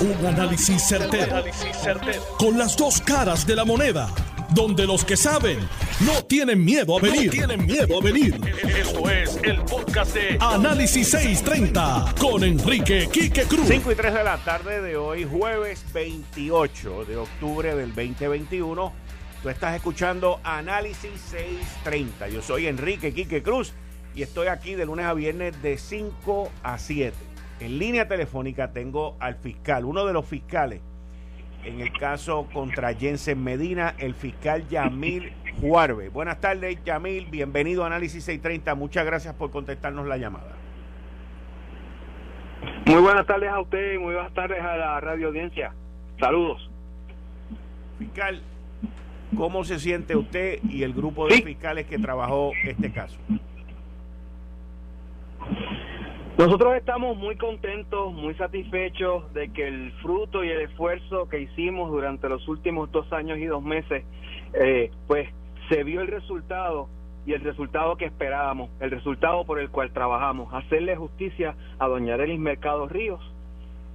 Un análisis certero, Con las dos caras de la moneda. Donde los que saben no tienen miedo a venir. tienen miedo a venir. Esto es el podcast de Análisis 630 con Enrique Quique Cruz. 5 y 3 de la tarde de hoy, jueves 28 de octubre del 2021. Tú estás escuchando Análisis 630. Yo soy Enrique Quique Cruz y estoy aquí de lunes a viernes de 5 a 7 en línea telefónica tengo al fiscal, uno de los fiscales en el caso contra Jensen Medina, el fiscal Yamil Juarbe. Buenas tardes, Yamil. Bienvenido a Análisis 630. Muchas gracias por contestarnos la llamada. Muy buenas tardes a usted y muy buenas tardes a la radio audiencia. Saludos. Fiscal, ¿cómo se siente usted y el grupo de fiscales que trabajó este caso? Nosotros estamos muy contentos, muy satisfechos de que el fruto y el esfuerzo que hicimos durante los últimos dos años y dos meses, eh, pues se vio el resultado y el resultado que esperábamos, el resultado por el cual trabajamos, hacerle justicia a doña Arelis Mercado Ríos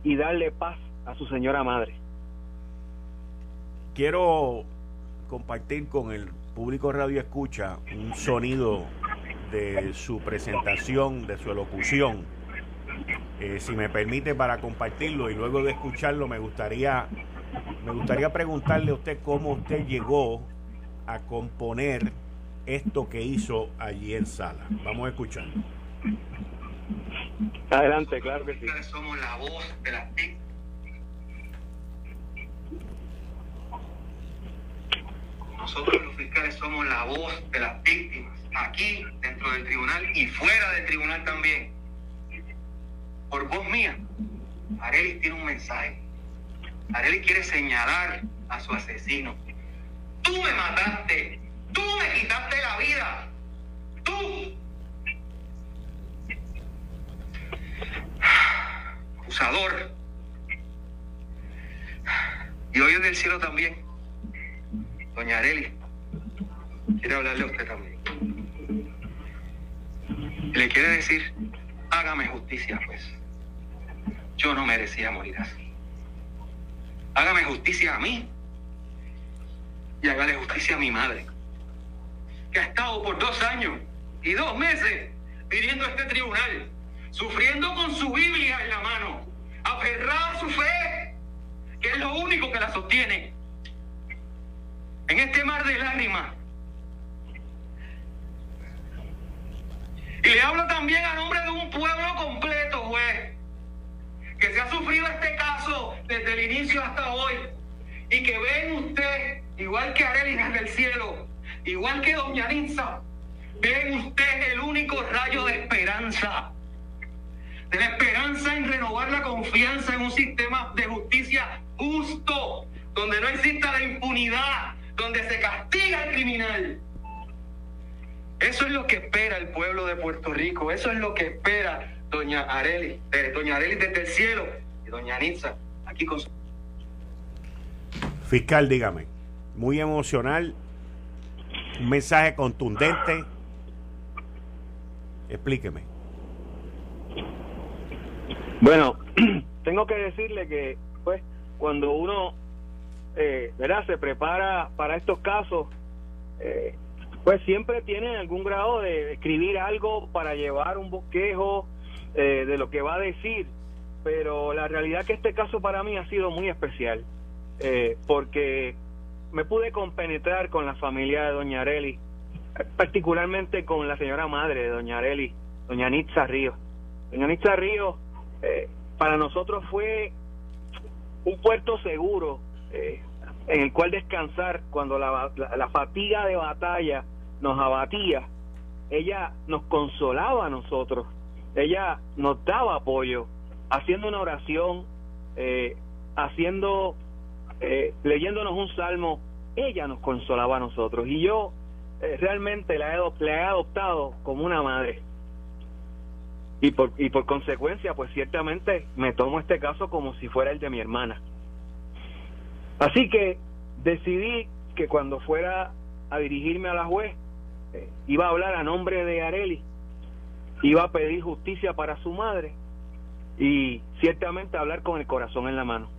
y darle paz a su señora madre. Quiero compartir con el público radio escucha un sonido de su presentación, de su elocución eh, si me permite para compartirlo y luego de escucharlo me gustaría me gustaría preguntarle a usted cómo usted llegó a componer esto que hizo allí en sala. Vamos a escucharlo. Adelante, claro que sí. Somos la voz de las Nosotros los fiscales somos la voz de las víctimas, aquí dentro del tribunal y fuera del tribunal también por voz mía, Areli tiene un mensaje. Areli quiere señalar a su asesino. Tú me mataste, tú me quitaste la vida, tú. Acusador. Y hoy en el cielo también. Doña Areli, quiere hablarle a usted también. Le quiere decir, hágame justicia, pues yo no merecía morir así. Hágame justicia a mí y hágale justicia a mi madre, que ha estado por dos años y dos meses viniendo a este tribunal, sufriendo con su Biblia en la mano, aferrada a su fe, que es lo único que la sostiene. En este mar de lágrimas. Y le hablo también a nombre de un pueblo completo, que se ha sufrido este caso desde el inicio hasta hoy y que ven usted, igual que Arelis del cielo, igual que Doña Nitza, ven usted el único rayo de esperanza, de la esperanza en renovar la confianza en un sistema de justicia justo, donde no exista la impunidad, donde se castiga al criminal. Eso es lo que espera el pueblo de Puerto Rico, eso es lo que espera doña Areli, eh, doña Areli desde el cielo y doña Anitza aquí con su... Fiscal, dígame, muy emocional, un mensaje contundente. Explíqueme. Bueno, tengo que decirle que, pues, cuando uno, eh, ¿verdad?, se prepara para estos casos, eh, pues siempre tiene algún grado de escribir algo para llevar un bosquejo, eh, de lo que va a decir, pero la realidad que este caso para mí ha sido muy especial, eh, porque me pude compenetrar con la familia de Doña Areli, particularmente con la señora madre de Doña Areli, Doña Nitza Ríos. Doña Nitza Ríos eh, para nosotros fue un puerto seguro en el cual descansar cuando la, la fatiga de batalla nos abatía. Ella nos consolaba a nosotros ella nos daba apoyo, haciendo una oración, eh, haciendo, eh, leyéndonos un salmo, ella nos consolaba a nosotros. Y yo eh, realmente la he, he adoptado como una madre. Y por, y por consecuencia, pues ciertamente me tomo este caso como si fuera el de mi hermana. Así que decidí que cuando fuera a dirigirme a la juez, iba a hablar a nombre de Areli iba a pedir justicia para su madre y ciertamente hablar con el corazón en la mano.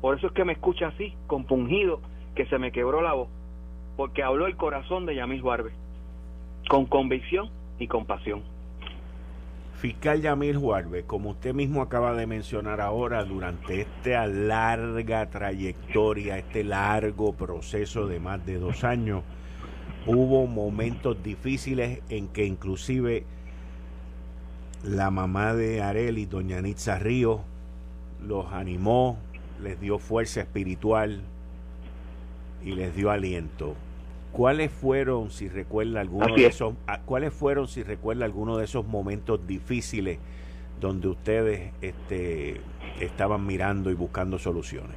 Por eso es que me escucha así, compungido, que se me quebró la voz, porque habló el corazón de Yamil Juarbe, con convicción y compasión. Fiscal Yamil Juarbe, como usted mismo acaba de mencionar ahora, durante esta larga trayectoria, este largo proceso de más de dos años, hubo momentos difíciles en que inclusive la mamá de Areli, doña Nitza Río, los animó, les dio fuerza espiritual y les dio aliento. ¿Cuáles fueron, si recuerda alguno de esos, cuáles fueron, si recuerda alguno de esos momentos difíciles donde ustedes este, estaban mirando y buscando soluciones?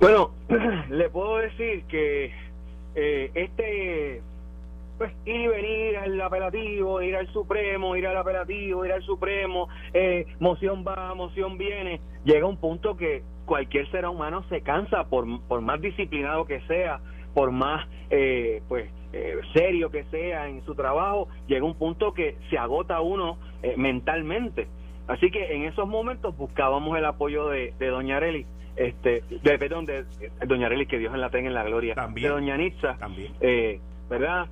Bueno, le puedo decir que eh, este pues ir y venir al apelativo, ir al Supremo, ir al apelativo, ir al Supremo, eh, moción va, moción viene, llega un punto que cualquier ser humano se cansa por, por más disciplinado que sea, por más eh, pues eh, serio que sea en su trabajo, llega un punto que se agota uno mentalmente. Así que en esos momentos buscábamos el apoyo de, de Doña Areli, este, de, perdón, de, Doña Areli, que Dios en la tenga en la gloria, también, de Doña Nitza, también. ¿verdad?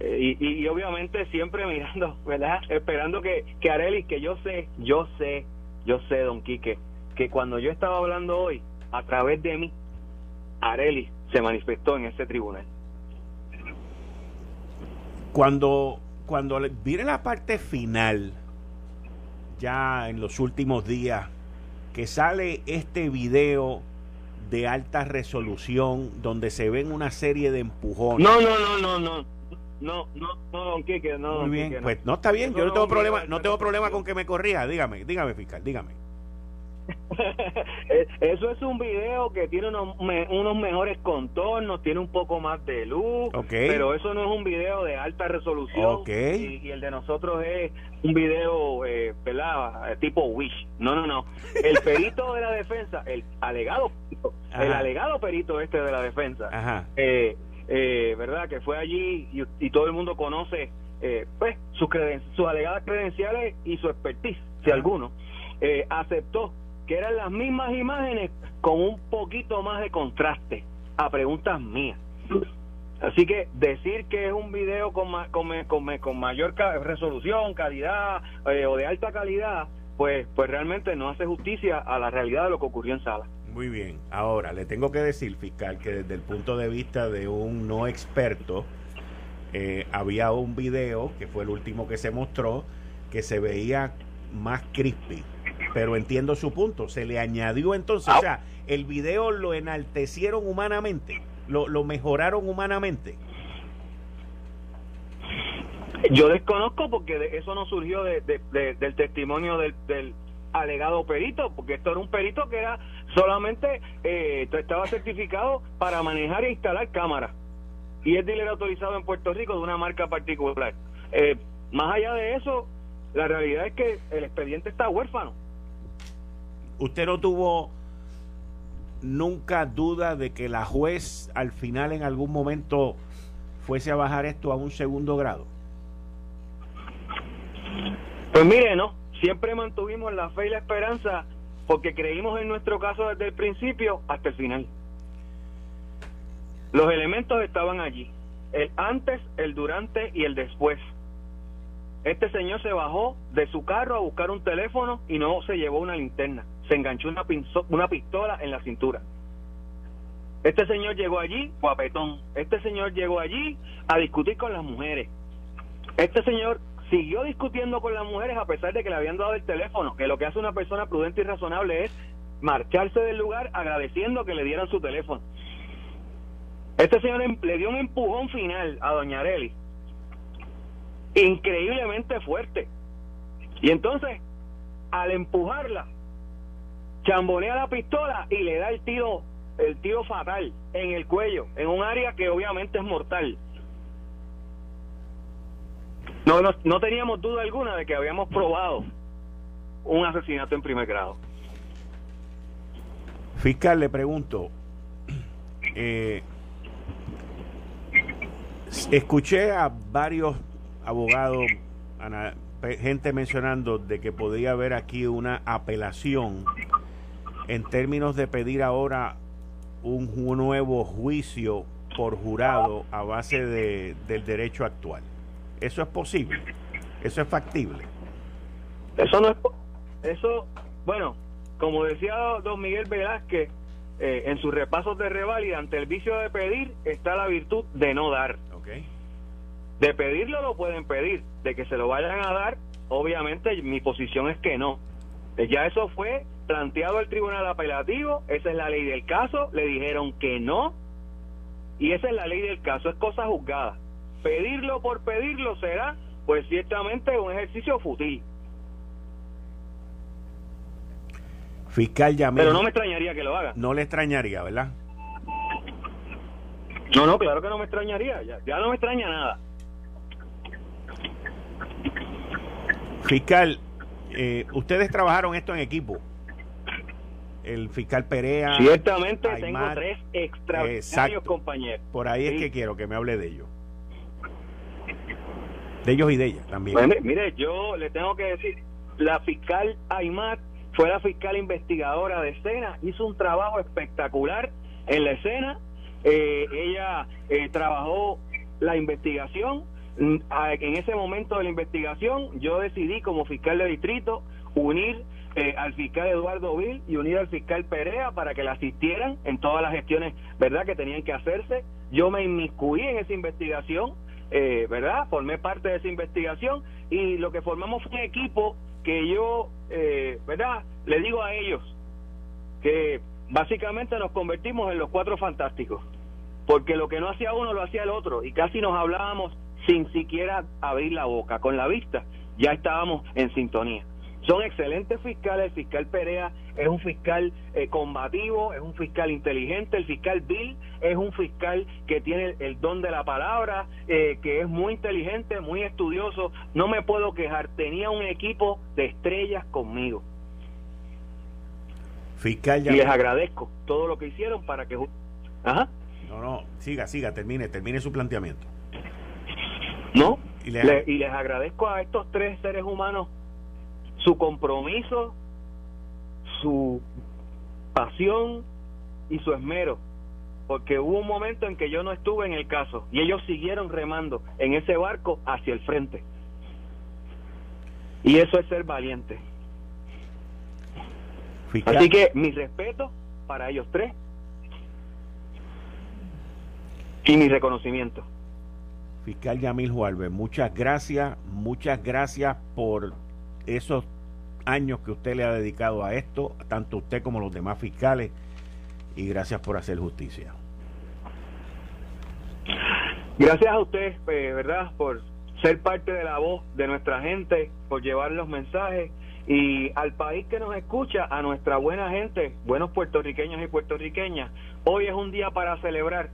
Eh, y, obviamente siempre mirando, ¿verdad? Esperando que, que Areli, que yo sé, yo sé, yo sé, don Quique, que cuando yo estaba hablando hoy, a través de mí, Areli se manifestó en ese tribunal. Cuando, cuando viene la parte final, ya en los últimos días, que sale este video de alta resolución donde se ven una serie de empujones. No, no, no, no, no. No, no, no, don Quique, no. Muy bien, pues no está bien, yo no tengo problema, no tengo problema con que me corrija, dígame, dígame fiscal, dígame. Eh, eso es un video que tiene unos, unos, mejores contornos, tiene un poco más de luz, pero eso no es un video de alta resolución. Y, el de nosotros es un video, eh, ¿verdad? Tipo Wish. No, no, no. El perito de la defensa, el alegado, el alegado perito este de la defensa, Ajá. Eh, eh, ¿verdad? Que fue allí y, todo el mundo conoce eh, pues sus, sus alegadas credenciales y su expertise, si alguno, eh, aceptó que eran las mismas imágenes con un poquito más de contraste a preguntas mías. Así que decir que es un video con, con, con, con mayor resolución, calidad o de alta calidad, pues, pues realmente no hace justicia a la realidad de lo que ocurrió en sala. Muy bien. Ahora, le tengo que decir, fiscal, que desde el punto de vista de un no experto, eh, había un video, que fue el último que se mostró, que se veía más crispy. Pero entiendo su punto. Se le añadió entonces, o sea, el video lo enaltecieron humanamente, lo, lo mejoraron humanamente. Yo desconozco porque eso no surgió de, del testimonio del, del, alegado perito, porque esto era un perito que era solamente eh, estaba certificado para manejar e instalar cámaras. Y es dealer autorizado en Puerto Rico de una marca particular. Eh, más allá de eso, la realidad es que el expediente está huérfano. ¿Usted no tuvo nunca duda de que la juez al final en algún momento fuese a bajar esto a un segundo grado? Pues mire, no, siempre mantuvimos la fe y la esperanza porque creímos en nuestro caso desde el principio hasta el final. Los elementos estaban allí, el antes, el durante y el después. Este señor se bajó de su carro a buscar un teléfono y no se llevó una linterna, se enganchó una, una pistola en la cintura. Este señor llegó allí guapetón. Este señor llegó allí a discutir con las mujeres. Este señor siguió discutiendo con las mujeres a pesar de que le habían dado el teléfono, que lo que hace una persona prudente y razonable es marcharse del lugar agradeciendo que le dieran su teléfono. Este señor em, le dio un empujón final a Doña Areli, increíblemente fuerte. Y entonces, al empujarla, chambonea la pistola y le da el tiro, el tiro fatal en el cuello, en un área que obviamente es mortal. No, no, teníamos duda alguna de que habíamos probado un asesinato en primer grado. Fiscal, le pregunto, eh, escuché a varios abogados, gente mencionando de que podría haber aquí una apelación en términos de pedir ahora un, nuevo juicio por jurado a base de, del derecho actual. ¿Eso es posible? ¿Eso es factible? Eso no es... Eso, bueno, como decía don Miguel Velázquez, eh, en sus repasos de reválida, ante el vicio de pedir está la virtud de no dar. Okay. De pedirlo lo pueden pedir, de que se lo vayan a dar, obviamente mi posición es que no. Eh, ya eso fue planteado el tribunal apelativo, esa es la ley del caso, le dijeron que no, y esa es la ley del caso, es cosa juzgada. Pedirlo por pedirlo será, pues ciertamente, un ejercicio fútil. Fiscal Yamil. Pero no me extrañaría que lo haga. No le extrañaría, ¿verdad? No, no, claro que no me extrañaría. Ya, ya no me extraña nada. Fiscal, eh, ustedes trabajaron esto en equipo. El fiscal Perea. Ciertamente tengo tres extraordinarios compañeros. Por ahí es que quiero que me hable de ellos. De ellos y de ella también. Mire, yo le tengo que decir, la fiscal Aymat fue la fiscal investigadora de escena, hizo un trabajo espectacular en la escena, eh, ella eh, trabajó la investigación, mm, en ese momento de la investigación yo decidí como fiscal de distrito unir eh, al fiscal Eduardo Vil y unir al fiscal Perea para que la asistieran en todas las gestiones, ¿verdad?, que tenían que hacerse. Yo me inmiscuí en esa investigación, ¿verdad? Formé parte de esa investigación y lo que formamos fue un equipo que yo, eh, ¿verdad? Le digo a ellos que básicamente nos convertimos en los cuatro fantásticos, porque lo que no hacía uno lo hacía el otro y casi nos hablábamos sin siquiera abrir la boca, con la vista ya estábamos en sintonía. Son excelentes fiscales. El fiscal Perea es un fiscal eh, combativo, es un fiscal inteligente. El fiscal Bill es un fiscal que tiene el, don de la palabra, eh, que es muy inteligente, muy estudioso. No me puedo quejar. Tenía un equipo de estrellas conmigo. Fiscal Y les agradezco todo lo que hicieron para que. Ajá. No, no, siga, siga, termine, termine su planteamiento. No, y les agradezco a estos tres seres humanos su compromiso, su pasión y su esmero, porque hubo un momento en que yo no estuve en el caso y ellos siguieron remando en ese barco hacia el frente. Y eso es ser valiente. Así que mi respeto para ellos tres y mi reconocimiento. Fiscal Yamil Juárez, muchas gracias, muchas gracias por esos años que usted le ha dedicado a esto, tanto usted como los demás fiscales, y gracias por hacer justicia. Gracias a usted, eh, ¿verdad? Por ser parte de la voz de nuestra gente, por llevar los mensajes y al país que nos escucha, a nuestra buena gente, buenos puertorriqueños y puertorriqueñas. Hoy es un día para celebrar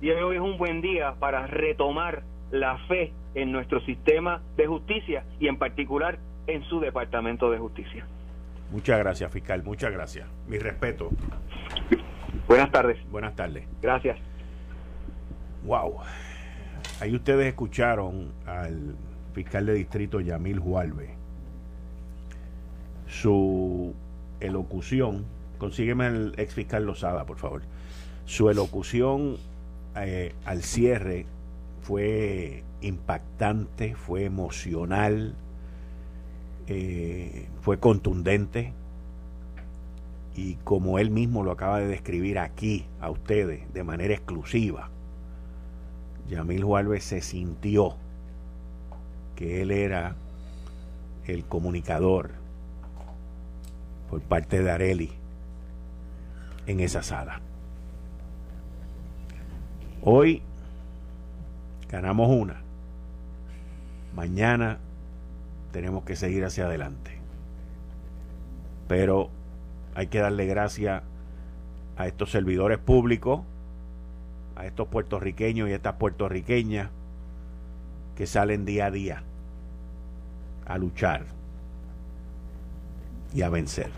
y hoy es un buen día para retomar la fe en nuestro sistema de justicia y en particular en su Departamento de Justicia. Muchas gracias, fiscal. Muchas gracias. Mi respeto. Buenas tardes. Buenas tardes. Gracias. Wow. Ahí ustedes escucharon al fiscal de distrito Yamil Jualve. Su elocución, consígueme el ex fiscal Lozada, por favor. Su elocución eh, al cierre fue impactante, fue emocional, eh, fue contundente y como él mismo lo acaba de describir aquí a ustedes de manera exclusiva, Yamil Juárez se sintió que él era el comunicador por parte de Areli en esa sala. Hoy ganamos una. Mañana tenemos que seguir hacia adelante. Pero hay que darle gracias a estos servidores públicos, a estos puertorriqueños y estas puertorriqueñas que salen día a día a luchar y a vencer.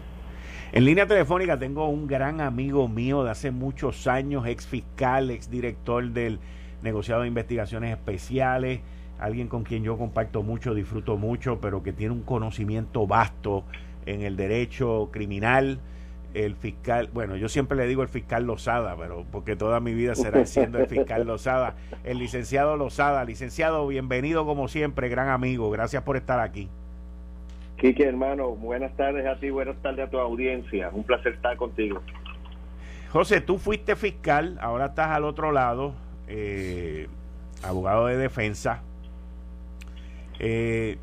En línea telefónica tengo un gran amigo mío de hace muchos años, ex fiscal, ex director del negociado de investigaciones especiales, alguien con quien yo comparto mucho, disfruto mucho, pero que tiene un conocimiento vasto en el derecho criminal. El fiscal, bueno, yo siempre le digo el fiscal Lozada, pero porque toda mi vida será siendo el fiscal Lozada. El licenciado Lozada, licenciado, bienvenido como siempre, gran amigo, gracias por estar aquí. Quique, hermano, buenas tardes a ti, buenas tardes a tu audiencia, un placer estar contigo. José, tú fuiste fiscal, ahora estás al otro lado, eh, abogado de defensa. Eh,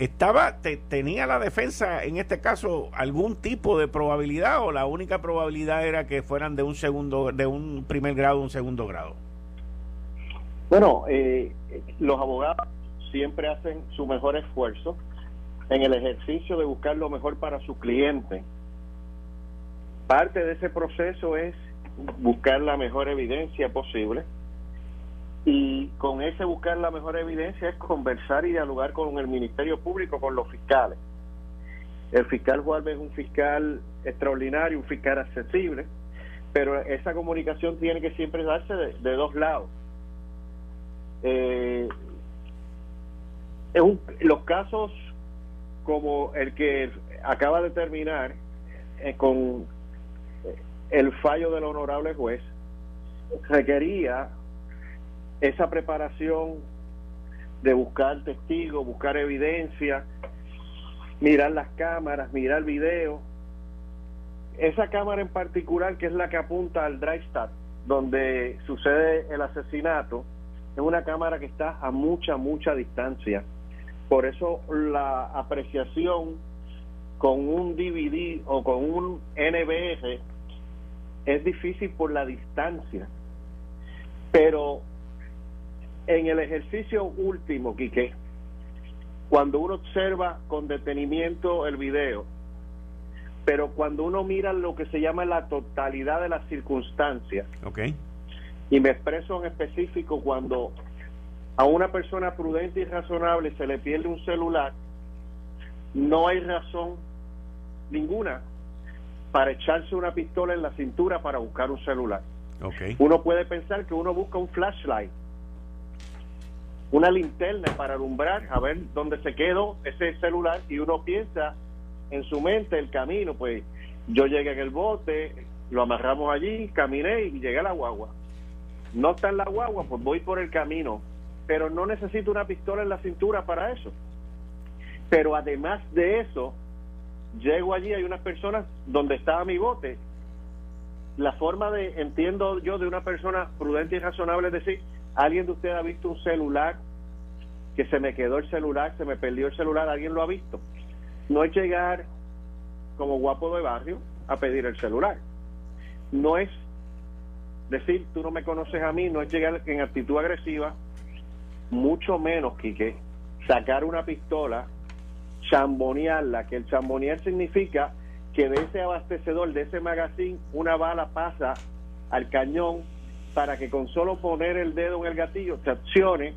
estaba tenía la defensa en este caso algún tipo de probabilidad o la única probabilidad era que fueran de un segundo de un primer grado un segundo grado bueno eh, los abogados siempre hacen su mejor esfuerzo en el ejercicio de buscar lo mejor para su cliente parte de ese proceso es buscar la mejor evidencia posible y con ese buscar la mejor evidencia es conversar y dialogar con el Ministerio Público, con los fiscales. El fiscal Juárez es un fiscal extraordinario, un fiscal accesible, pero esa comunicación tiene que siempre darse de, dos lados. Eh, los casos como el que acaba de terminar eh, con el fallo del honorable juez requería esa preparación de buscar testigos, buscar evidencia, mirar las cámaras, mirar video. Esa cámara en particular, que es la que apunta al Drystat, donde sucede el asesinato, es una cámara que está a mucha, mucha distancia. Por eso la apreciación con un DVD o con un NBR es difícil por la distancia. Pero en el ejercicio último, Quique, cuando uno observa con detenimiento el video, pero cuando uno mira lo que se llama la totalidad de las circunstancias, okay. y me expreso en específico cuando a una persona prudente y razonable se le pierde un celular, no hay razón ninguna para echarse una pistola en la cintura para buscar un celular. Okay. Uno puede pensar que uno busca un flashlight una linterna para alumbrar a ver dónde se quedó ese celular y uno piensa en su mente el camino, pues yo llegué en el bote, lo amarramos allí, caminé y llegué a la guagua. No está en la guagua, pues voy por el camino, pero no necesito una pistola en la cintura para eso. Pero además de eso, llego allí, hay unas personas donde estaba mi bote. La forma de, entiendo yo, de una persona prudente y razonable es decir, ¿Alguien de ustedes ha visto un celular que se me quedó el celular, se me perdió el celular? ¿Alguien lo ha visto? No es llegar como guapo de barrio a pedir el celular. No es decir, tú no me conoces a mí, no es llegar en actitud agresiva, mucho menos, Quique, sacar una pistola, chambonearla, que el chambonear significa que de ese abastecedor, de ese magazine, una bala pasa al cañón para que con solo poner el dedo en el gatillo se accione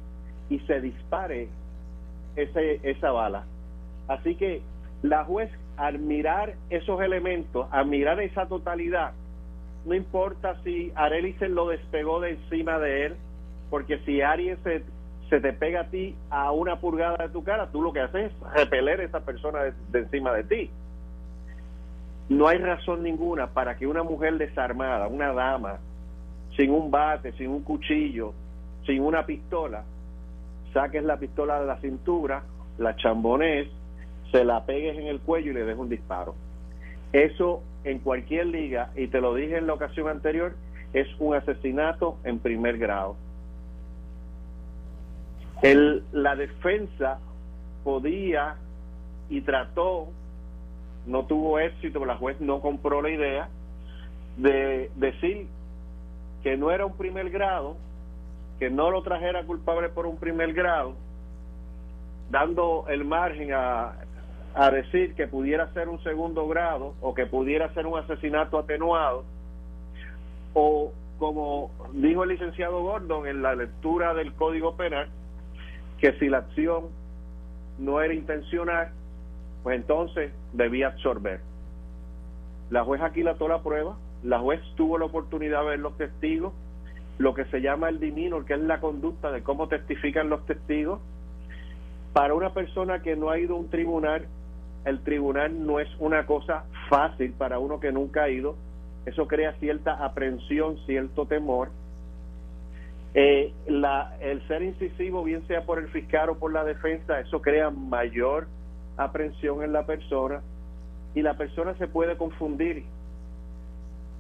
y se dispare ese, esa bala. Así que la juez, al mirar esos elementos, al mirar esa totalidad, no importa si Arely se lo despegó de encima de él, porque si alguien se, se te pega a ti a una pulgada de tu cara, tú lo que haces es repeler a esa persona de encima de ti. No hay razón ninguna para que una mujer desarmada, una dama, sin un bate, sin un cuchillo, sin una pistola, saques la pistola de la cintura, la chambones, se la pegues en el cuello y le des un disparo. Eso en cualquier liga, y te lo dije en la ocasión anterior, es un asesinato en primer grado. La defensa podía y trató, no tuvo éxito, la juez no compró la idea de decir que no era un primer grado, que no lo trajera culpable por un primer grado, dando el margen a, a decir que pudiera ser un segundo grado o que pudiera ser un asesinato atenuado, o como dijo el licenciado Gordon en la lectura del Código Penal, que si la acción no era intencional, pues entonces debía absorber. La jueza aquí la la prueba, la juez tuvo la oportunidad de ver los testigos lo que se llama el diminor, que es la conducta de cómo testifican los testigos. Para una persona que no ha ido a un tribunal, el tribunal no es una cosa fácil para uno que nunca ha ido. Eso crea cierta aprensión, cierto temor. Eh, el ser incisivo, bien sea por el fiscal o por la defensa, eso crea mayor aprensión en la persona y la persona se puede confundir.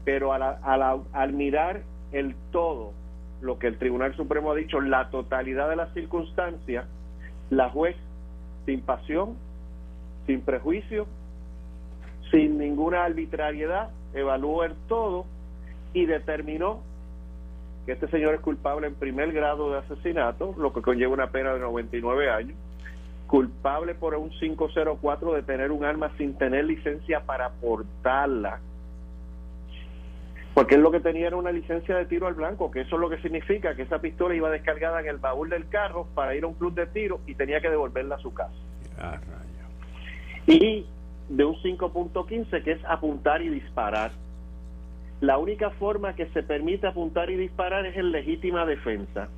Pero al mirar el todo, lo que el Tribunal Supremo ha dicho, la totalidad de las circunstancias, la juez, sin pasión, sin prejuicio, sin ninguna arbitrariedad, evaluó el todo y determinó que este señor es culpable en primer grado de asesinato, lo que conlleva una pena de 99 años, culpable por un 504 de tener un arma sin tener licencia para portarla, porque él lo que tenía era una licencia de tiro al blanco, que eso es lo que significa que esa pistola iba descargada en el baúl del carro para ir a un club de tiro y tenía que devolverla a su casa. Ah, y de un 5.15 que es apuntar y disparar. La única forma que se permite apuntar y disparar es en legítima defensa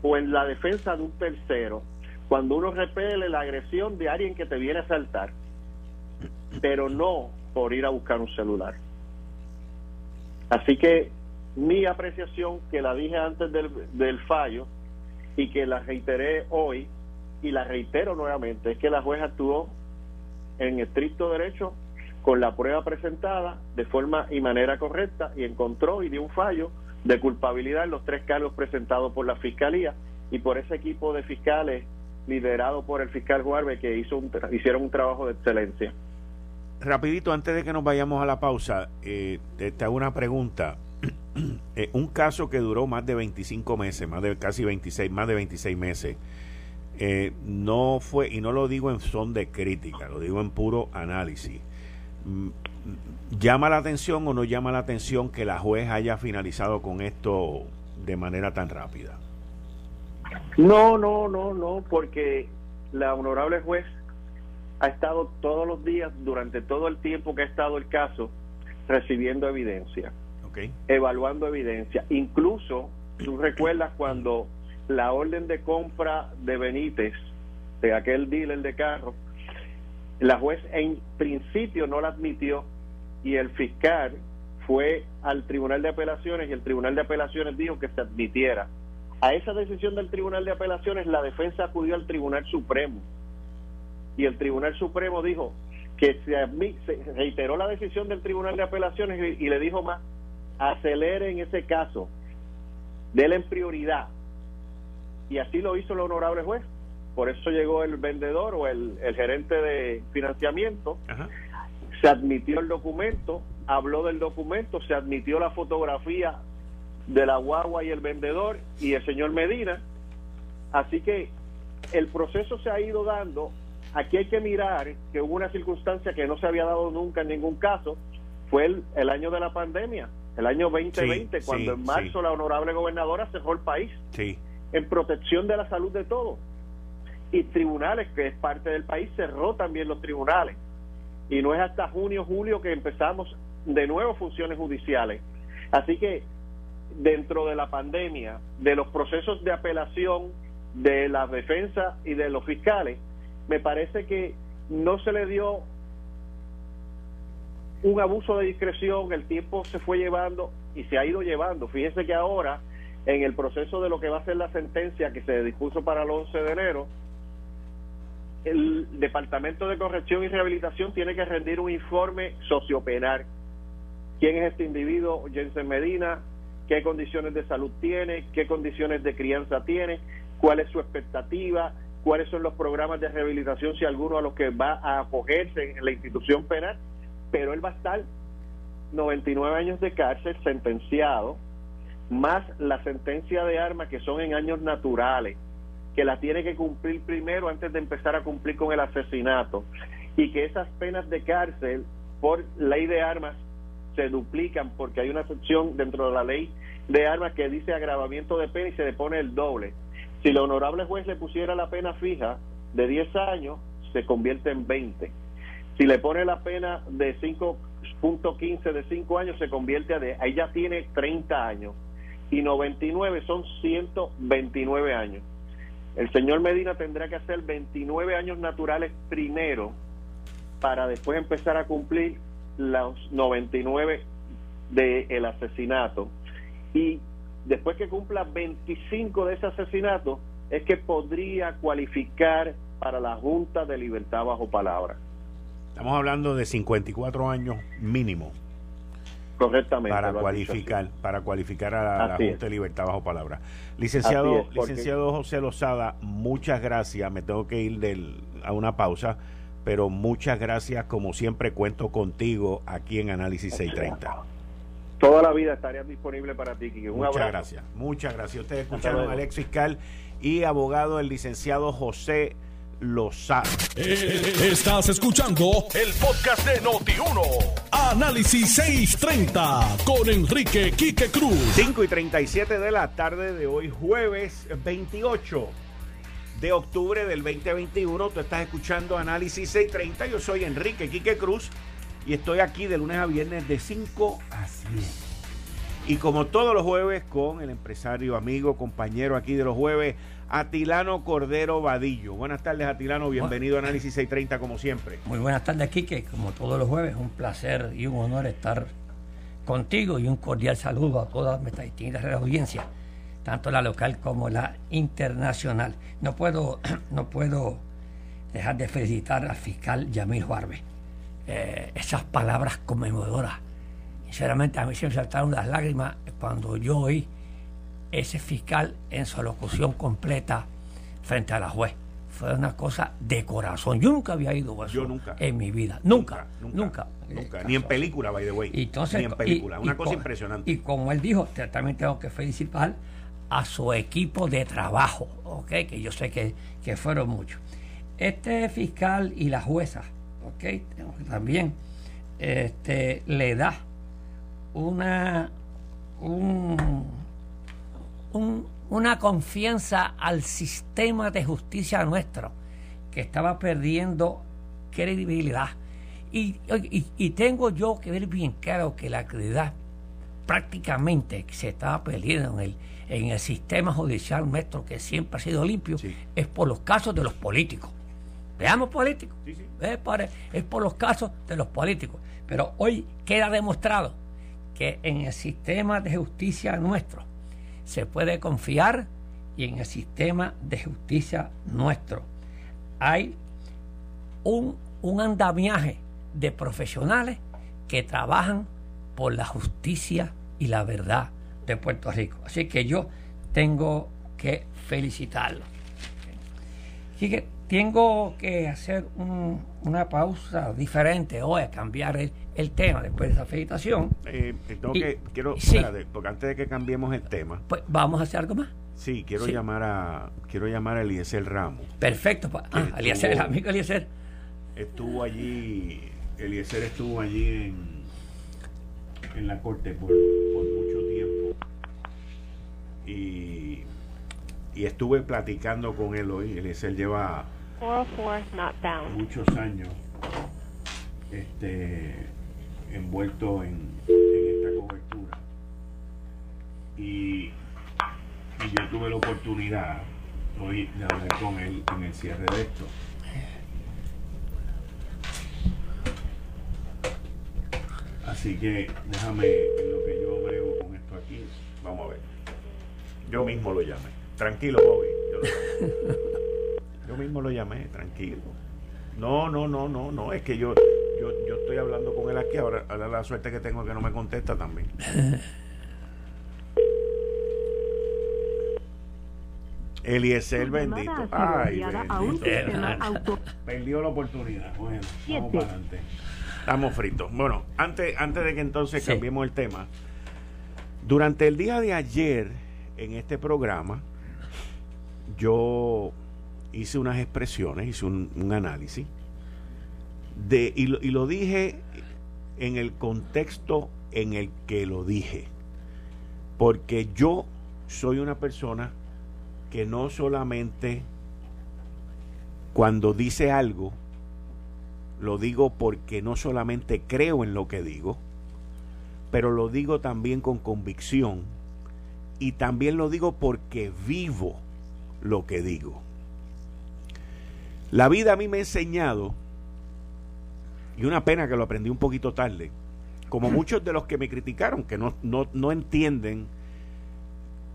o en la defensa de un tercero, cuando uno repele la agresión de alguien que te viene a asaltar, pero no por ir a buscar un celular. Así que mi apreciación, que la dije antes del, fallo y que la reiteré hoy y la reitero nuevamente, es que la jueza actuó en estricto derecho con la prueba presentada de forma y manera correcta y encontró y dio un fallo de culpabilidad en los tres cargos presentados por la Fiscalía y por ese equipo de fiscales liderado por el fiscal Juarbe que hizo un, hicieron un trabajo de excelencia rapidito, antes de que nos vayamos a la pausa, eh, te, hago una pregunta. Eh, un caso que duró más de 25 meses, más de casi 26, más de 26 meses, eh, no fue, y no lo digo en son de crítica, lo digo en puro análisis. Mm, ¿Llama la atención o no llama la atención que la juez haya finalizado con esto de manera tan rápida? No, no, no, no, porque la honorable juez ha estado todos los días, durante todo el tiempo que ha estado el caso, recibiendo evidencia, evaluando evidencia. Incluso, tú recuerdas cuando la orden de compra de Benítez, de aquel dealer de carro, la juez en principio no la admitió y el fiscal fue al Tribunal de Apelaciones y el Tribunal de Apelaciones dijo que se admitiera. A esa decisión del Tribunal de Apelaciones la defensa acudió al Tribunal Supremo y el Tribunal Supremo dijo que se, reiteró la decisión del Tribunal de Apelaciones y, le dijo más, acelere en ese caso, déle en prioridad. Y así lo hizo el honorable juez. Por eso llegó el vendedor o el, gerente de financiamiento, se admitió el documento, habló del documento, se admitió la fotografía de la guagua y el vendedor y el señor Medina. Así que el proceso se ha ido dando Aquí hay que mirar que hubo una circunstancia que no se había dado nunca en ningún caso, fue el, año de la pandemia, el año 2020, cuando en marzo la honorable gobernadora cerró el país en protección de la salud de todos. Y tribunales, que es parte del país, cerró también los tribunales. Y no es hasta junio, julio que empezamos de nuevo funciones judiciales. Así que dentro de la pandemia, de los procesos de apelación de la defensa y de los fiscales, me parece que no se le dio un abuso de discreción, el tiempo se fue llevando y se ha ido llevando. Fíjese que ahora, en el proceso de lo que va a ser la sentencia que se dispuso para el 11 de enero, el Departamento de Corrección y Rehabilitación tiene que rendir un informe sociopenal. ¿Quién es este individuo, Jensen Medina? ¿Qué condiciones de salud tiene? ¿Qué condiciones de crianza tiene? ¿Cuál es su expectativa? Cuáles son los programas de rehabilitación, si alguno a los que va a acogerse en la institución penal, pero él va a estar 99 años de cárcel sentenciado, más la sentencia de armas que son en años naturales, que la tiene que cumplir primero antes de empezar a cumplir con el asesinato, y que esas penas de cárcel por ley de armas se duplican porque hay una sección dentro de la ley de armas que dice agravamiento de pena y se le pone el doble. Si el honorable juez le pusiera la pena fija de 10 años, se convierte en 20. Si le pone la pena de 5.15 de 5 años, se convierte a de, ahí ya tiene 30 años. y 99 son 129 años. El señor Medina tendrá que hacer 29 años naturales primero para después empezar a cumplir los 99 del asesinato. Y después que cumpla 25 de ese asesinato, es que podría cualificar para la Junta de Libertad bajo palabra. Estamos hablando de 54 años mínimo. Correctamente. Para cualificar, para cualificar a la, Junta de Libertad bajo palabra. Licenciado, licenciado José Lozada, muchas gracias. Me tengo que ir del, a una pausa, pero muchas gracias. Como siempre, cuento contigo aquí en Análisis 630. Toda la vida estaría disponible para ti, muchas gracias. Muchas gracias. Ustedes escucharon al ex fiscal y abogado, el licenciado José Lozada. Eh, estás escuchando el podcast de Noti1. Análisis 630 con Enrique Quique Cruz. 5 y 37 de la tarde de hoy, jueves 28 de octubre del 2021. Tú estás escuchando Análisis 630. Yo soy Enrique Quique Cruz y estoy aquí de lunes a viernes de 5 a 7. Y como todos los jueves, con el empresario, amigo, compañero aquí de los jueves, Atilano Cordero Vadillo. Buenas tardes, Atilano. Bienvenido a Análisis 630, como siempre. Muy buenas tardes, Quique. Como todos los jueves, un placer y un honor estar contigo y un cordial saludo a todas nuestras distintas audiencias, tanto la local como la internacional. No puedo, no puedo dejar de felicitar al fiscal Yamil Juarbe. Eh, esas palabras conmemoradoras. Sinceramente, a mí se me saltaron las lágrimas cuando yo oí ese fiscal en su locución completa frente a la juez. Fue una cosa de corazón. Yo nunca había ido eso nunca. en mi vida. Nunca, nunca. Nunca. Ni en película, by the way. Ni en película. una cosa impresionante. Y como él dijo, también tengo que felicitar a su equipo de trabajo, ¿ok? Que yo sé que, que fueron muchos. Este fiscal y la jueza, ¿ok? También este, le da una un una confianza al sistema de justicia nuestro que estaba perdiendo credibilidad. Y, tengo yo que ver bien claro que la credibilidad prácticamente se estaba perdiendo en el, en el sistema judicial nuestro, que siempre ha sido limpio, es por los casos de los políticos. Veamos políticos. Es, por, es por los casos de los políticos. Pero hoy queda demostrado que en el sistema de justicia nuestro, se puede confiar y en el sistema de justicia nuestro hay un, un andamiaje de profesionales que trabajan por la justicia y la verdad de Puerto Rico. Así que yo tengo que felicitarlo. Así que tengo que hacer una pausa diferente hoy, a cambiar el, tema después de esa felicitación. Eh, que, quiero, porque antes de que cambiemos el tema. Pues vamos a hacer algo más. Sí, quiero llamar a quiero llamar a Eliezer Ramos. Perfecto, pues, ah, Eliezer, el amigo Eliezer. Estuvo allí, Eliezer estuvo allí en, en la corte por, por mucho tiempo. Y, y estuve platicando con él hoy. Eliezer lleva muchos años este, envuelto en, esta cobertura. Y, yo tuve la oportunidad hoy de hablar con él en el cierre de esto. Así que déjame en lo que yo veo con esto aquí. Vamos a ver. Yo mismo lo llamé. Tranquilo, Bobby. Yo mismo lo llamé, tranquilo. No, no, no, no, no, es que yo, yo, yo estoy hablando con él aquí, ahora, ahora la suerte que tengo que no me contesta también. Eliezer bendito. Ay, bendito. Perdió la oportunidad. Bueno, vamos para adelante. Estamos fritos. Bueno, antes, antes de que entonces cambiemos el tema, durante el día de ayer en este programa, yo hice unas expresiones, hice un, análisis, de, y, lo, y lo dije en el contexto en el que lo dije. Porque yo soy una persona que no solamente cuando dice algo, lo digo porque no solamente creo en lo que digo, pero lo digo también con convicción y también lo digo porque vivo lo que digo. La vida a mí me ha enseñado, y una pena que lo aprendí un poquito tarde, como muchos de los que me criticaron, que no, no, no entienden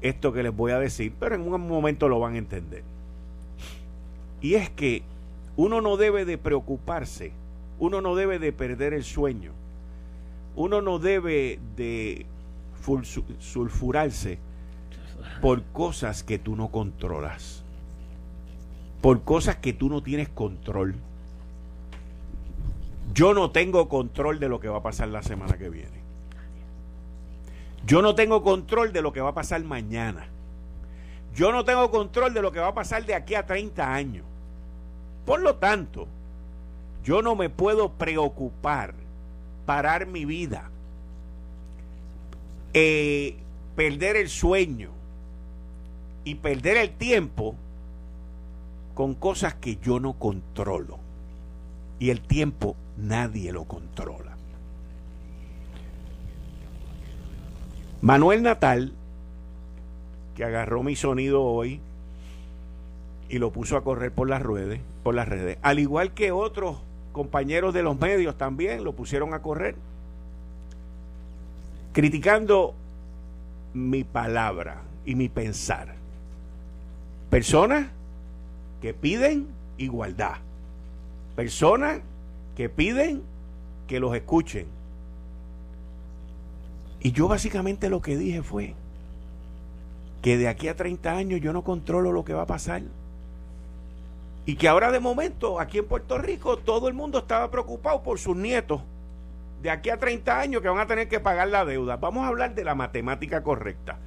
esto que les voy a decir, pero en un momento lo van a entender. Y es que uno no debe de preocuparse, uno no debe de perder el sueño, uno no debe de sulfurarse por cosas que tú no controlas, por cosas que tú no tienes control. Yo no tengo control de lo que va a pasar la semana que viene. Yo no tengo control de lo que va a pasar mañana. Yo no tengo control de lo que va a pasar de aquí a 30 años. Por lo tanto, yo no me puedo preocupar, parar mi vida, eh, perder el sueño y perder el tiempo con cosas que yo no controlo. Y el tiempo nadie lo controla. Manuel Natal, que agarró mi sonido hoy y lo puso a correr por las redes, por las redes, al igual que otros compañeros de los medios también lo pusieron a correr, criticando mi palabra y mi pensar. Personas que piden igualdad. Personas que piden que los escuchen. Y yo básicamente lo que dije fue que de aquí a 30 años yo no controlo lo que va a pasar. Y que ahora de momento aquí en Puerto Rico todo el mundo estaba preocupado por sus nietos. De aquí a 30 años que van a tener que pagar la deuda. Vamos a hablar de la matemática correcta.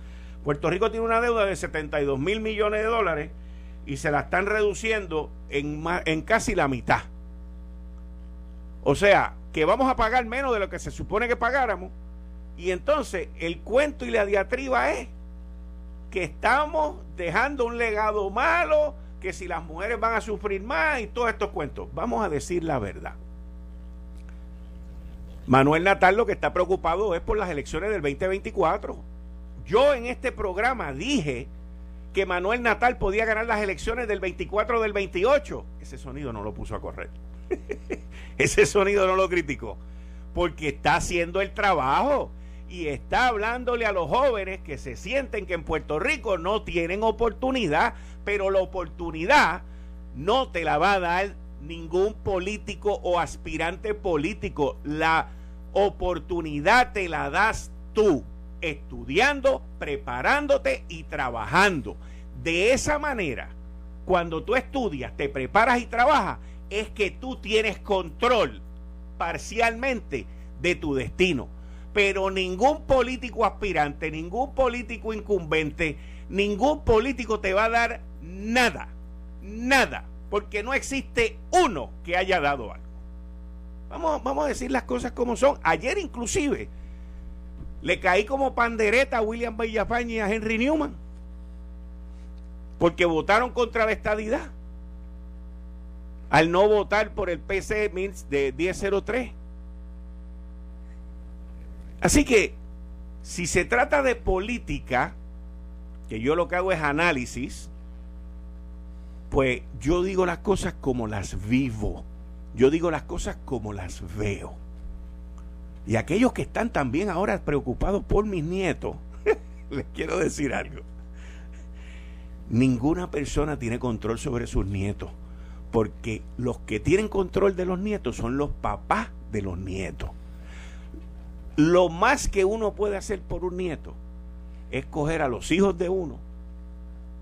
Puerto Rico tiene una deuda de 72 mil millones de dólares y se la están reduciendo en, en casi la mitad. O sea, que vamos a pagar menos de lo que se supone que pagáramos y entonces el cuento y la diatriba es que estamos dejando un legado malo, que si las mujeres van a sufrir más y todos estos cuentos. Vamos a decir la verdad. Manuel Natal lo que está preocupado es por las elecciones del 2024. Yo en este programa dije que Manuel Natal podía ganar las elecciones del 24 del 28. Ese sonido no lo puso a correr. Ese sonido no lo criticó. Porque está haciendo el trabajo y está hablándole a los jóvenes que se sienten que en Puerto Rico no tienen oportunidad, pero la oportunidad no te la va a dar ningún político o aspirante político. La oportunidad te la das tú, estudiando, preparándote y trabajando. De esa manera, cuando tú estudias, te preparas y trabajas, es que tú tienes control parcialmente de tu destino pero ningún político aspirante, ningún político incumbente, ningún político te va a dar nada, nada, porque no existe uno que haya dado algo. Vamos, vamos a decir las cosas como son. Ayer inclusive le caí como pandereta a William Villafañe y a Henry Newman, porque votaron contra la estadidad al no votar por el PC de 1003. Así que, si se trata de política, que yo lo que hago es análisis, pues yo digo las cosas como las vivo. Yo digo las cosas como las veo. Y aquellos que están también ahora preocupados por mis nietos, les quiero decir algo. Ninguna persona tiene control sobre sus nietos, porque los que tienen control de los nietos son los papás de los nietos. Lo más que uno puede hacer por un nieto es coger a los hijos de uno,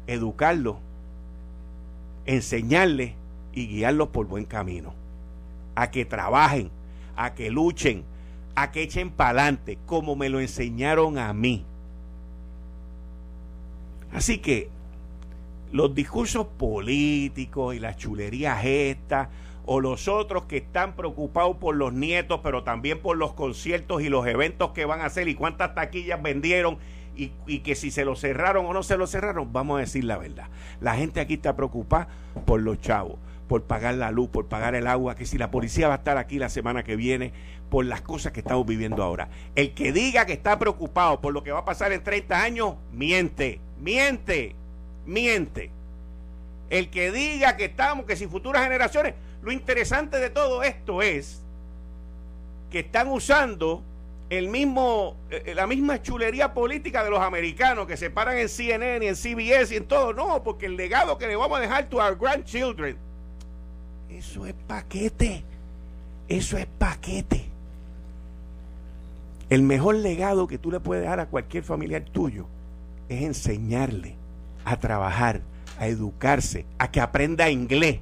educarlos, enseñarles y guiarlos por buen camino. A que trabajen, a que luchen, a que echen para adelante, como me lo enseñaron a mí. Así que los discursos políticos y las chulerías estas, o los otros que están preocupados por los nietos, pero también por los conciertos y los eventos que van a hacer y cuántas taquillas vendieron y, y, que si se lo cerraron o no se lo cerraron, vamos a decir la verdad. La gente aquí está preocupada por los chavos, por pagar la luz, por pagar el agua, que si la policía va a estar aquí la semana que viene, por las cosas que estamos viviendo ahora. El que diga que está preocupado por lo que va a pasar en 30 años, miente, miente, miente. El que diga que estamos, que si futuras generaciones, lo interesante de todo esto es que están usando el mismo, eh, la misma chulería política de los americanos que se paran en CNN y en CBS y en todo. No, porque el legado que le vamos a dejar to our grandchildren, eso es paquete. Eso es paquete. El mejor legado que tú le puedes dar a cualquier familiar tuyo es enseñarle a trabajar, a educarse, a que aprenda inglés,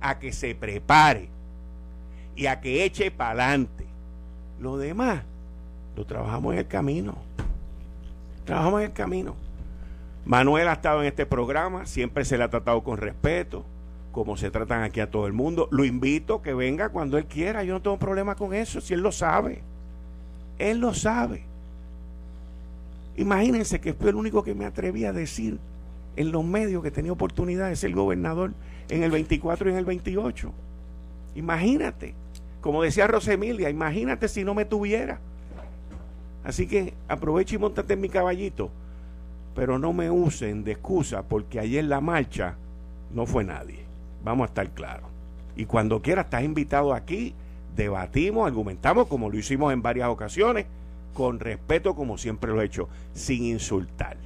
a que se prepare y a que eche para adelante. Lo demás lo trabajamos en el camino. Trabajamos en el camino. Manuel ha estado en este programa, siempre se le ha tratado con respeto, como se tratan aquí a todo el mundo. Lo invito a que venga cuando él quiera, yo no tengo problema con eso, si él lo sabe. Él lo sabe. Imagínense que fue el único que me atreví a decir en los medios que tenía oportunidad de ser gobernador en el 24 y en el 28. Imagínate, como decía Rosemilia, imagínate si no me tuviera. Así que aprovecho y montate en mi caballito, pero no me usen de excusa porque ayer la marcha no fue nadie. Vamos a estar claros. Y cuando quiera estás invitado aquí, debatimos, argumentamos como lo hicimos en varias ocasiones, con respeto como siempre lo he hecho, sin insultar.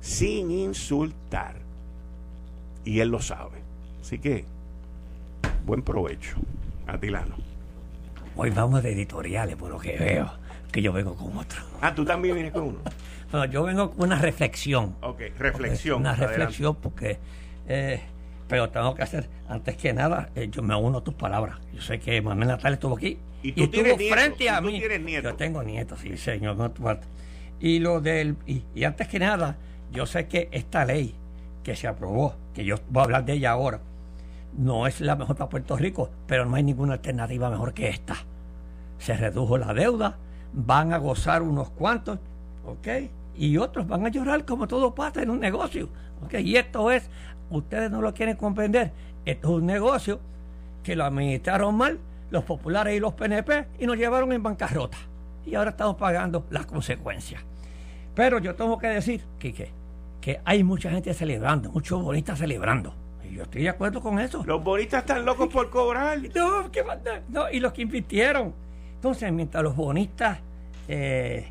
Sin insultar. Y él lo sabe. Así que, buen provecho. Atilano. Hoy vamos de editoriales, por lo que veo que yo vengo con otro. Ah, tú también vienes con uno. No, yo vengo con una reflexión. Ok, reflexión. Una reflexión porque, eh, pero tengo que hacer, antes que nada, eh, yo me uno a tus palabras. Yo sé que Manuel Natal estuvo aquí y, tú estuvo frente a tú mí. Tienes nieto? Yo tengo nietos, sí, señor. Y lo del, y, y antes que nada, yo sé que esta ley que se aprobó, que yo voy a hablar de ella ahora, no es la mejor para Puerto Rico, pero no hay ninguna alternativa mejor que esta. Se redujo la deuda, van a gozar unos cuantos, ¿ok? Y otros van a llorar como todo pasa en un negocio, ¿ok? Y esto es, ustedes no lo quieren comprender, esto es un negocio que lo administraron mal los populares y los PNP y nos llevaron en bancarrota. Y ahora estamos pagando las consecuencias. Pero yo tengo que decir, que que hay mucha gente celebrando, muchos bonistas celebrando. Y yo estoy de acuerdo con eso. Los bonistas están locos por cobrar. No, ¿qué no, y los que invirtieron. Entonces, mientras los bonistas, eh,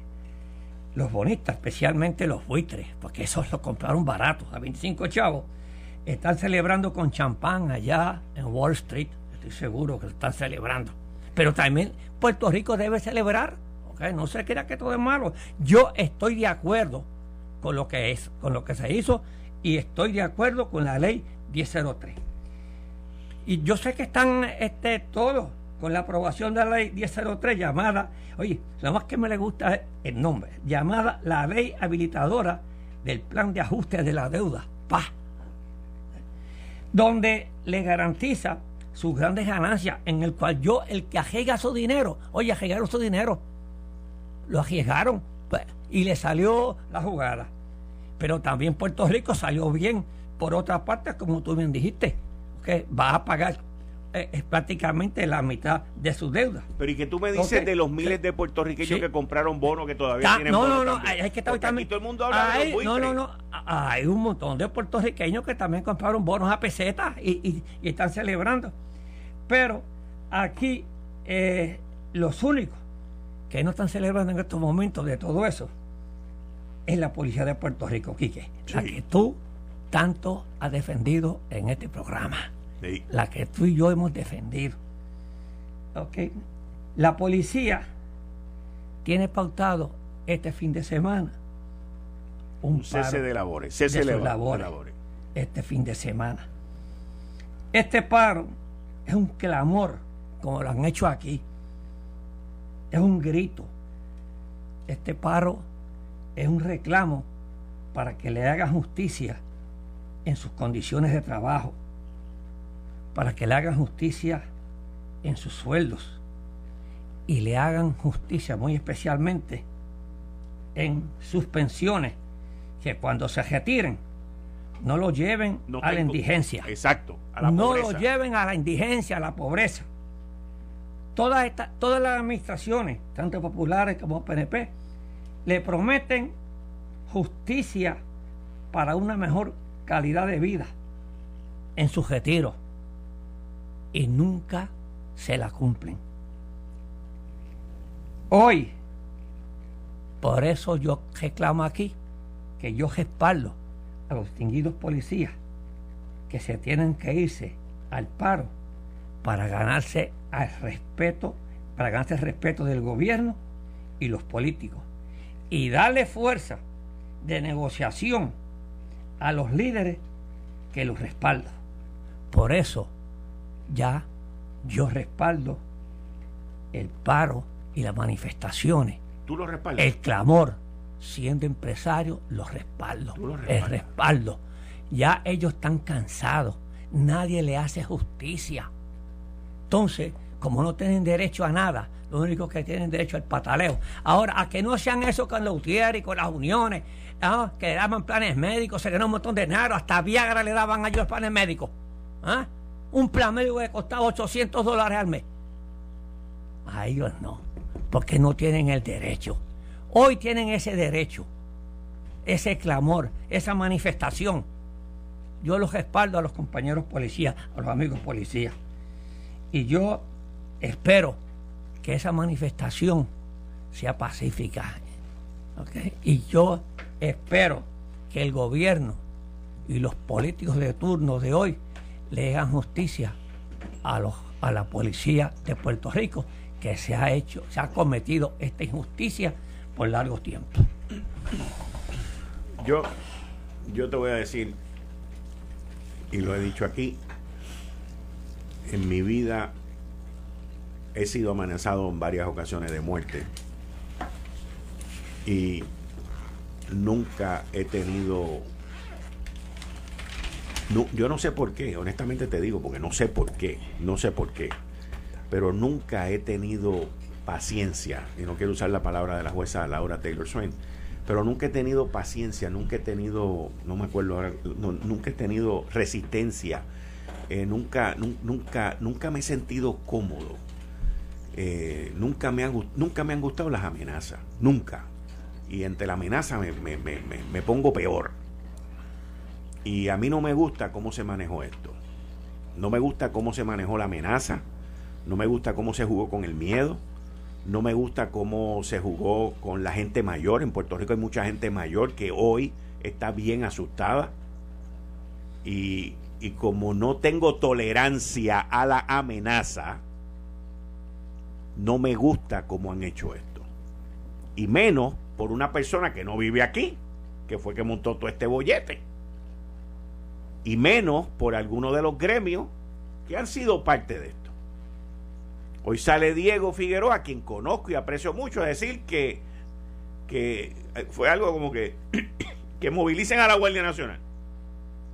los bonistas, especialmente los buitres, porque esos los compraron baratos, a 25 chavos, están celebrando con champán allá en Wall Street. Estoy seguro que están celebrando. Pero también Puerto Rico debe celebrar. No se crea que todo es malo. Yo estoy de acuerdo con lo que es, con lo que se hizo y estoy de acuerdo con la ley 1003. Y yo sé que están este, todos con la aprobación de la ley 1003 llamada, oye, lo más que me le gusta es el nombre, llamada la ley habilitadora del plan de ajuste de la deuda, PA, donde le garantiza sus grandes ganancias, en el cual yo, el que arriesga su dinero, oye, arriesgaron su dinero, lo arriesgaron pues, y le salió la jugada. Pero también Puerto Rico salió bien por otra parte, como tú bien dijiste, que va a pagar eh, es prácticamente la mitad de su deuda. Pero ¿y que tú me dices de los miles de puertorriqueños que compraron bonos que todavía tienen No, bonos no, no, también? hay que estar todo el mundo habla de hay, los No, no, no. Hay un montón de puertorriqueños que también compraron bonos a pesetas y, y- y están celebrando. Pero aquí eh, los únicos que no están celebrando en estos momentos de todo eso es la policía de Puerto Rico, Quique. La Sí. que tú tanto has defendido en este programa Sí. la que tú y yo hemos defendido. ¿Ok? La policía tiene pautado este fin de semana un, Un cese de labores. Cese de sus labores. labores. este fin de semana. Este paro es un clamor, como lo han hecho aquí. Es un grito. Este paro es un reclamo para que le hagan justicia en sus condiciones de trabajo, para que le hagan justicia en sus sueldos y le hagan justicia muy especialmente en sus pensiones, que cuando se retiren no lo lleven No a la indigencia. Exacto. no lo lleven a la indigencia, a la pobreza. Todas, todas las administraciones, tanto populares como PNP, le prometen justicia para una mejor calidad de vida en su retiro y nunca se la cumplen. Hoy, por eso yo reclamo aquí que yo respaldo a los distinguidos policías que se tienen que irse al paro para ganarse al respeto, para ganarse el respeto del gobierno y los políticos. Y darle fuerza de negociación a los líderes que los respaldan. Por eso ya yo respaldo el paro y las manifestaciones. ¿Tú lo respaldas? El clamor, siendo empresario, lo respaldo. el respaldo. Ya ellos están cansados. Nadie le hace justicia. Entonces, como no tienen derecho a nada, lo único que tienen derecho es al pataleo. Ahora, a que no sean eso con los UTIER y con las uniones, ¿ah? que daban planes médicos, se ganó un montón de dinero, hasta Viagra le daban a ellos planes médicos. ¿ah? Un plan médico que costaba 800 dólares al mes. A ellos no, porque no tienen el derecho. Hoy tienen ese derecho, ese clamor, esa manifestación. Yo los respaldo a los compañeros policías, a los amigos policías. Y yo espero que esa manifestación sea pacífica. Y yo espero que el gobierno y los políticos de turno de hoy le hagan justicia a, los, a la policía de Puerto Rico que se ha hecho, se ha cometido esta injusticia por largo tiempo. Yo, yo te voy a decir, y lo he dicho aquí, en mi vida he sido amenazado en varias ocasiones de muerte y nunca he tenido yo no sé por qué, honestamente te digo, porque no sé por qué, no sé por qué, pero nunca he tenido paciencia, y no quiero usar la palabra de la jueza Laura Taylor Swain, pero nunca he tenido paciencia, nunca he tenido, no me acuerdo ahora, nunca he tenido resistencia eh, nunca, nunca, nunca me he sentido cómodo. Eh, nunca, me han, nunca me han gustado las amenazas, nunca. Y entre la amenaza me, me, pongo peor. Y a mí no me gusta cómo se manejó esto. No me gusta cómo se manejó la amenaza. No me gusta cómo se jugó con el miedo. No me gusta cómo se jugó con la gente mayor. En Puerto Rico hay mucha gente mayor que hoy está bien asustada. Y como no tengo tolerancia a la amenaza, no me gusta cómo han hecho esto. Y menos por una persona que no vive aquí, que fue que montó todo este bollete. Y menos por alguno de los gremios que han sido parte de esto. Hoy sale Diego Figueroa, a quien conozco y aprecio mucho, a decir que, que fue algo como que, que movilicen a la Guardia Nacional.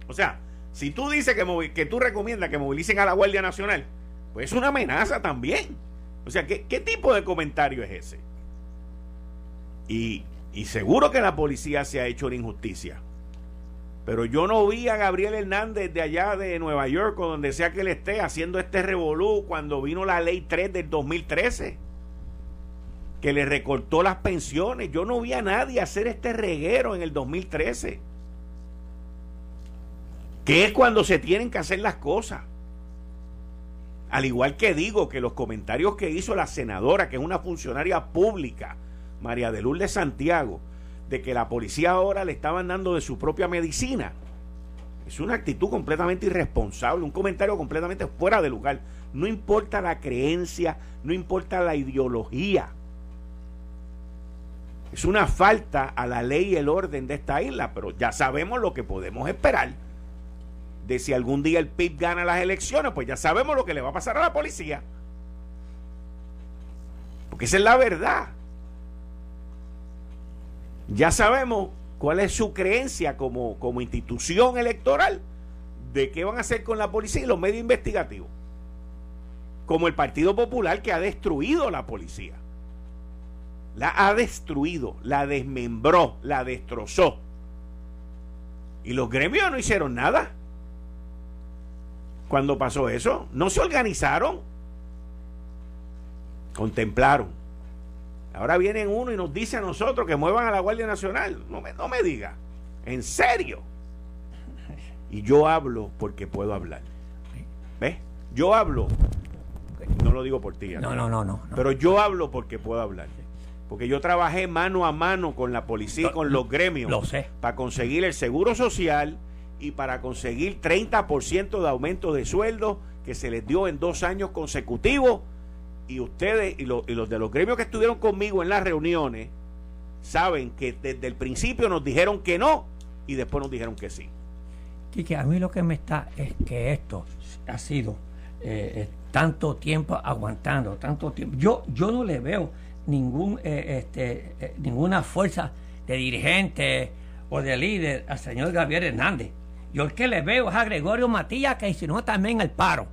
O sea, si tú dices que, que tú recomiendas que movilicen a la Guardia Nacional, pues es una amenaza también. O sea, ¿qué, tipo de comentario es ese? Y, y seguro que la policía se ha hecho una injusticia. Pero yo no vi a Gabriel Hernández de allá de Nueva York o donde sea que él esté haciendo este revolú cuando vino la ley 3 del 2013 que le recortó las pensiones. Yo no vi a nadie hacer este reguero en el 2013 que es cuando se tienen que hacer las cosas. Al igual que digo que los comentarios que hizo la senadora, que es una funcionaria pública, María de Lourdes Santiago, de que la policía ahora le estaban dando de su propia medicina, es una actitud completamente irresponsable, un comentario completamente fuera de lugar. No importa la creencia, no importa la ideología. Es una falta a la ley y el orden de esta isla, pero ya sabemos lo que podemos esperar de si algún día el PIB gana las elecciones, pues ya sabemos lo que le va a pasar a la policía. Porque esa es la verdad. Ya sabemos cuál es su creencia como, como institución electoral de qué van a hacer con la policía y los medios investigativos. Como el Partido Popular que ha destruido la policía. La ha destruido, la desmembró, la destrozó. Y los gremios no hicieron nada cuando pasó eso. No se organizaron. Contemplaron. Ahora vienen uno y nos dice a nosotros que muevan a la Guardia Nacional. No me, no me diga. En serio. Y yo hablo porque puedo hablar. ¿Ves? Yo hablo. No lo digo por ti. No, no, no, no, Pero yo hablo porque puedo hablar. Porque yo trabajé mano a mano con la policía y con los gremios. Lo sé. Para conseguir el seguro social y para conseguir 30% de aumento de sueldo que se les dio en dos años consecutivos. Y ustedes y, y los de los gremios que estuvieron conmigo en las reuniones saben que desde el principio nos dijeron que no y después nos dijeron que sí. Quique, a mí lo que me está es que esto ha sido eh, eh, tanto tiempo aguantando, tanto tiempo. Yo, yo no le veo ningún, eh, este, ninguna fuerza de dirigente o de líder al señor Gabriel Hernández. Yo el que le veo es a Gregorio Matías que insinuó también el paro.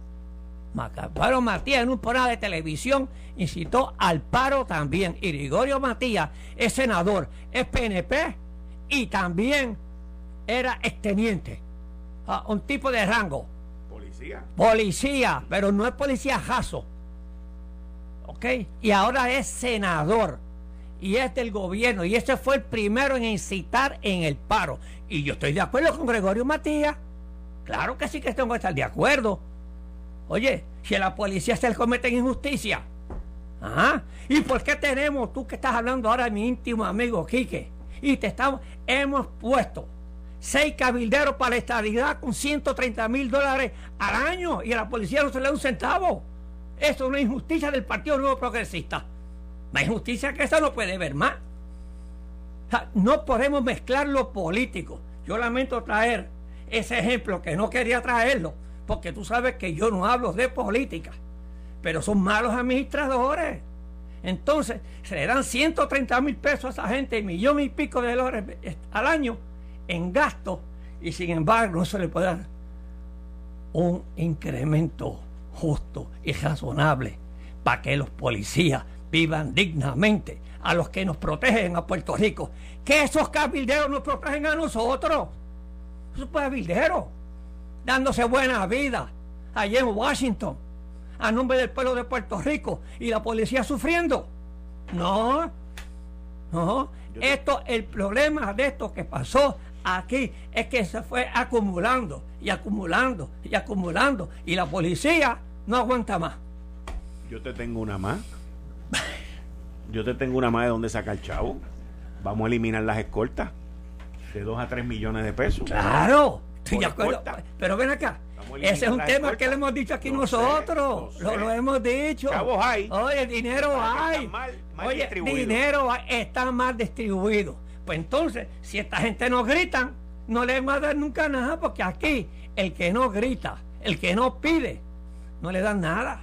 Gregorio Matías en un programa de televisión incitó al paro también. Y Gregorio Matías es senador, es PNP y también era exteniente un tipo de rango. Policía. Policía, pero no es policía jaso. ¿Ok? Y ahora es senador. Y es del gobierno. Y ese fue el primero en incitar en el paro. Y yo estoy de acuerdo con Gregorio Matías. Claro que sí que tengo que estar de acuerdo. Oye, si la policía se le cometen injusticia. Ajá. ¿Y por qué tenemos, tú que estás hablando ahora, mi íntimo amigo Quique? Y te estamos, hemos puesto seis cabilderos para la estabilidad con 130 mil dólares al año y a la policía no se le da un centavo. Eso es una injusticia del Partido Nuevo Progresista. Más injusticia que eso no puede ver más. no podemos mezclar lo político. Yo lamento traer ese ejemplo que no quería traerlo, porque tú sabes que yo no hablo de política, pero son malos administradores. Entonces, se le dan 130 mil pesos a esa gente, millón y pico de dólares al año en gasto y sin embargo no se le puede dar un incremento justo y razonable para que los policías vivan dignamente a los que nos protegen a Puerto Rico. Que esos cabilderos nos protegen a nosotros. Esos cabilderos dándose buena vida allá en Washington a nombre del pueblo de Puerto Rico y la policía sufriendo. No, no. Esto, el problema de esto que pasó aquí es que se fue acumulando y acumulando y acumulando y la policía no aguanta más. Yo te tengo una más. Yo te tengo una más de dónde sacar chavo. Vamos a eliminar las escoltas de 2 a 3 millones de pesos. Claro, Pero ven acá. Ese es un tema que le hemos dicho aquí nosotros. lo, hemos dicho. Chavos hay. Oye, dinero hay. Oye, dinero está mal distribuido pues entonces, si esta gente no grita, no le va a dar nunca nada, porque aquí el que no grita, el que no pide, no le dan nada.